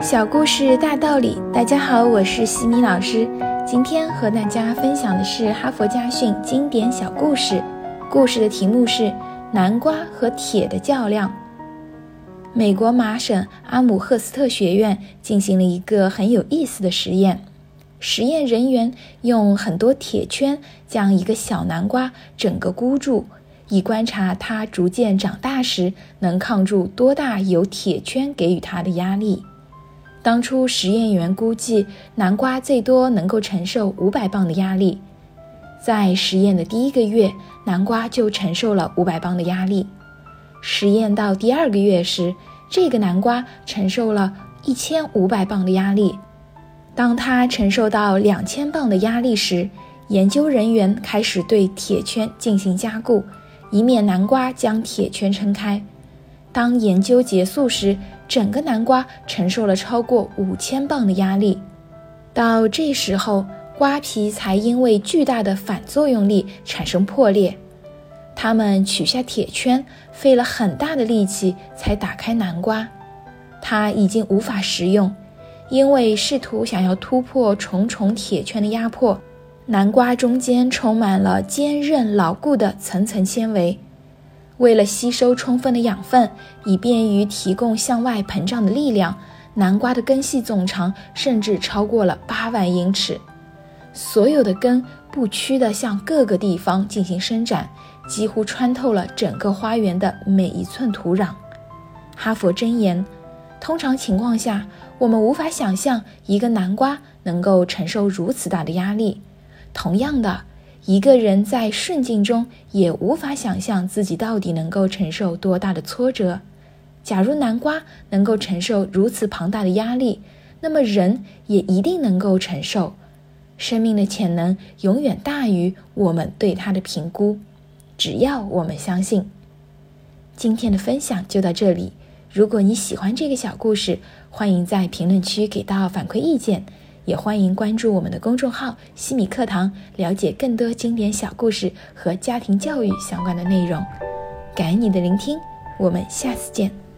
小故事大道理，大家好，我是西米老师。今天和大家分享的是哈佛家训经典小故事。故事的题目是南瓜和铁的较量。美国麻省阿姆赫斯特学院进行了一个很有意思的实验。实验人员用很多铁圈将一个小南瓜整个箍住，以观察它逐渐长大时能抗住多大由铁圈给予它的压力。当初实验员估计南瓜最多能够承受五百磅的压力，在实验的第一个月，南瓜就承受了五百磅的压力。实验到第二个月时，这个南瓜承受了一千五百磅的压力。当它承受到两千磅的压力时，研究人员开始对铁圈进行加固，以免南瓜将铁圈撑开。当研究结束时，整个南瓜承受了超过五千磅的压力。到这时候，瓜皮才因为巨大的反作用力产生破裂。他们取下铁圈，费了很大的力气才打开南瓜，它已经无法食用。因为试图想要突破重重铁圈的压迫，南瓜中间充满了坚韧牢固的层层纤维。为了吸收充分的养分，以便于提供向外膨胀的力量，南瓜的根系总长甚至超过了八万英尺。所有的根不屈地向各个地方进行伸展，几乎穿透了整个花园的每一寸土壤。哈佛箴言。通常情况下，我们无法想象一个南瓜能够承受如此大的压力。同样的，一个人在顺境中也无法想象自己到底能够承受多大的挫折。假如南瓜能够承受如此庞大的压力，那么人也一定能够承受。生命的潜能永远大于我们对它的评估，只要我们相信。今天的分享就到这里。如果你喜欢这个小故事，欢迎在评论区给到反馈意见，也欢迎关注我们的公众号“西米课堂”，了解更多经典小故事和家庭教育相关的内容。感恩你的聆听，我们下次见。